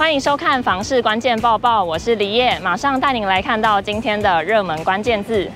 欢迎收看《房市关键报报》，我是李叶，马上带您来看到今天的热门关键字。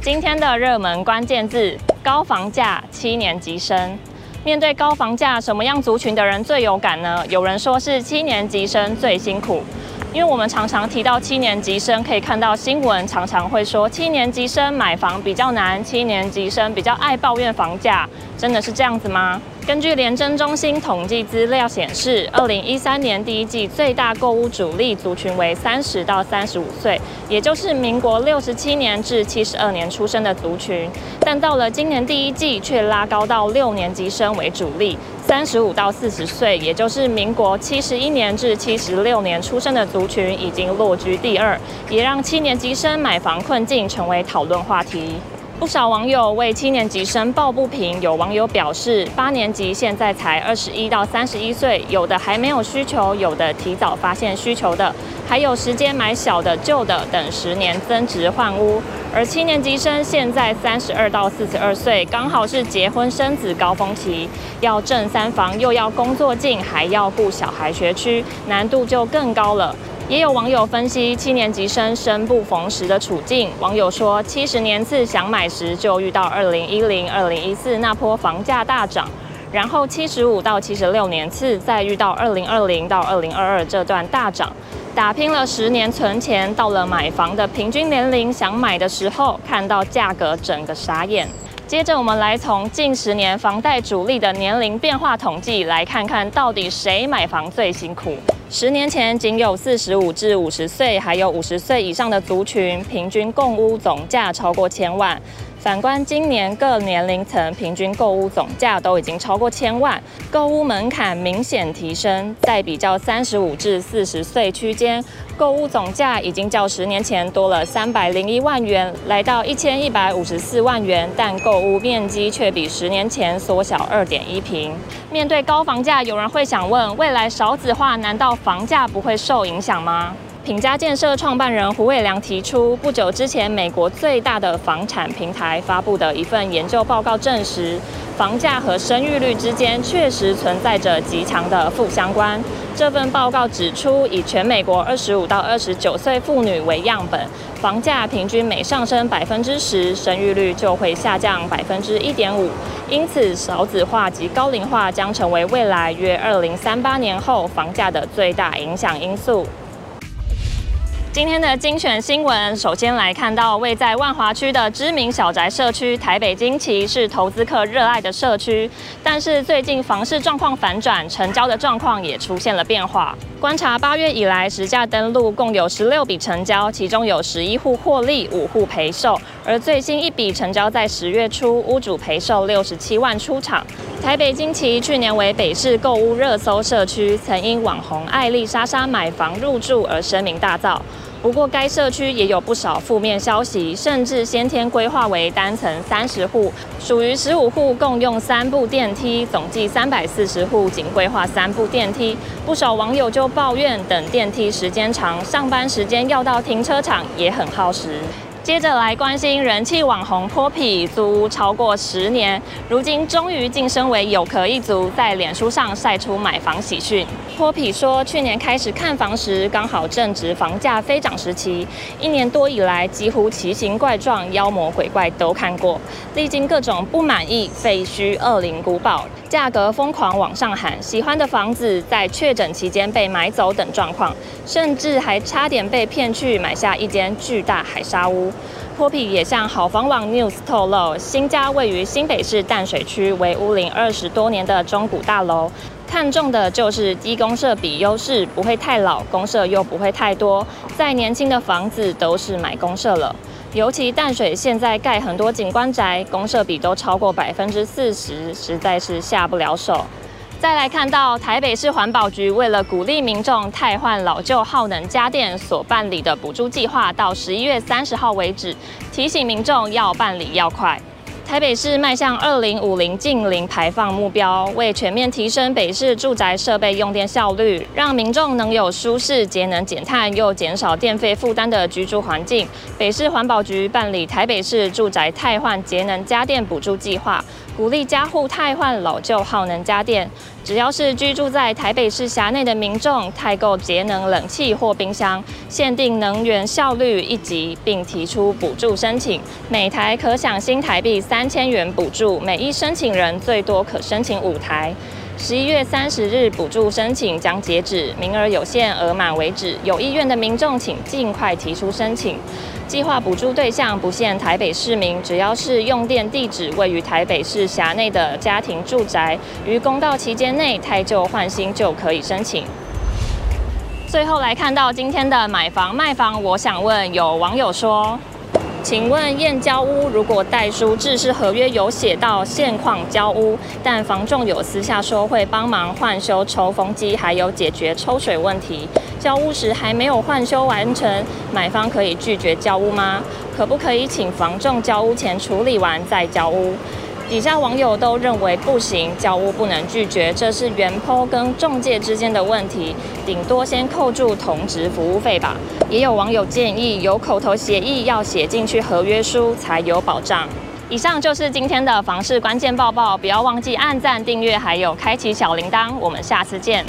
今天的热门关键字：高房价，七年级生。面对高房价，什么样族群的人最有感呢？有人说是七年级生最辛苦。因为我们常常提到七年级生，可以看到新闻常常会说七年级生买房比较难，七年级生比较爱抱怨房价，真的是这样子吗？根据联征中心统计资料显示，二零一三年第一季最大购屋主力族群为三十到三十五岁，也就是民国六十七年至七十二年出生的族群，但到了今年第一季却拉高到六年级生为主力。三十五到四十岁，也就是民国七十一年至七十六年出生的族群，已经落居第二，也让七年级生买房困境成为讨论话题。不少网友为七年级生抱不平，有网友表示，八年级现在才二十一到三十一岁，有的还没有需求，有的提早发现需求的，还有时间买小的、旧的，等十年增值换屋。而七年级生现在三十二到四十二岁，刚好是结婚生子高峰期，要挣三房，又要工作近，还要顾小孩学区，难度就更高了。也有网友分析七年级生生不逢时的处境。网友说，七十年次想买时就遇到二零一零、二零一四那波房价大涨，然后七十五到七十六年次再遇到二零二零到二零二二这段大涨，打拼了十年存钱，到了买房的平均年龄想买的时候，看到价格整个傻眼。接着我们来从近十年房贷主力的年龄变化统计，来看看到底谁买房最辛苦。十年前仅有四十五至五十岁，还有五十岁以上的族群，平均共屋总价超过千万。反观今年各年龄层平均购屋总价都已经超过千万，购屋门槛明显提升。在比较三十五至四十岁区间，购屋总价已经较十年前多了三百零一万元，来到一千一百五十四万元，但购屋面积却比十年前缩小二点一平。面对高房价，有人会想问：未来少子化，难道房价不会受影响吗？品家建设创办人胡伟良提出，不久之前，美国最大的房产平台发布的一份研究报告证实，房价和生育率之间确实存在着极强的负相关。这份报告指出，以全美国二十五到二十九岁妇女为样本，房价平均每上升百分之十，生育率就会下降百分之一点五。因此，少子化及高龄化将成为未来约二零三八年后房价的最大影响因素。今天的精选新闻，首先来看到位在万华区的知名小宅社区台北金奇，是投资客热爱的社区。但是最近房市状况反转，成交的状况也出现了变化。观察八月以来实价登录共有十六笔成交，其中有十一户获利，五户赔售。而最新一笔成交在十月初，屋主赔售六十七万出场。台北金奇去年为北市购物热搜社区，曾因网红艾丽莎莎买房入住而声名大噪。不过，该社区也有不少负面消息，甚至先天规划为单层三十户，属于十五户共用三部电梯，总计三百四十户仅规划三部电梯。不少网友就抱怨等电梯时间长，上班时间要到停车场也很耗时。接着来关心人气网红泼皮，租屋超过十年，如今终于晋升为有壳一族，在脸书上晒出买房喜讯。泼皮说，去年开始看房时，刚好正值房价飞涨时期，一年多以来，几乎奇形怪状、妖魔鬼怪都看过，历经各种不满意、废墟、恶灵古堡。价格疯狂往上喊，喜欢的房子在确诊期间被买走等状况，甚至还差点被骗去买下一间巨大海沙屋。泼皮也向好房网 News 透露，新家位于新北市淡水区，为屋龄二十多年的中古大楼，看中的就是低公设比优势，不会太老，公设又不会太多。再年轻的房子都是买公设了。尤其淡水现在盖很多景观宅，公设比都超过百分之四十，实在是下不了手。再来看到台北市环保局为了鼓励民众汰换老旧耗能家电所办理的补助计划，到十一月三十号为止，提醒民众要办理要快。台北市迈向二零五零近零排放目标，为全面提升北市住宅设备用电效率，让民众能有舒适、节能减碳又减少电费负担的居住环境。北市环保局办理台北市住宅汰换节能家电补助计划，鼓励家户汰换老旧耗能家电。只要是居住在台北市辖内的民众，汰购节能冷气或冰箱，限定能源效率一级，并提出补助申请，每台可享新台币三千元补助，每一申请人最多可申请五台。十一月三十日补助申请将截止，名额有限，额满为止。有意愿的民众请尽快提出申请。计划补助对象不限台北市民，只要是用电地址位于台北市辖内的家庭住宅，于公告期间内汰旧换新就可以申请。最后来看到今天的买房卖房，我想问有网友说，请问验交屋如果代书制是合约有写到现况交屋，但房仲有私下说会帮忙换修抽风机，还有解决抽水问题。交屋时还没有换修完成，买方可以拒绝交屋吗？可不可以请房仲交屋前处理完再交屋？底下网友都认为不行，交屋不能拒绝，这是原坡跟中介之间的问题，顶多先扣住同值服务费吧。也有网友建议，有口头协议要写进去合约书才有保障。以上就是今天的房市关键报报，不要忘记按赞、订阅，还有开启小铃铛。我们下次见。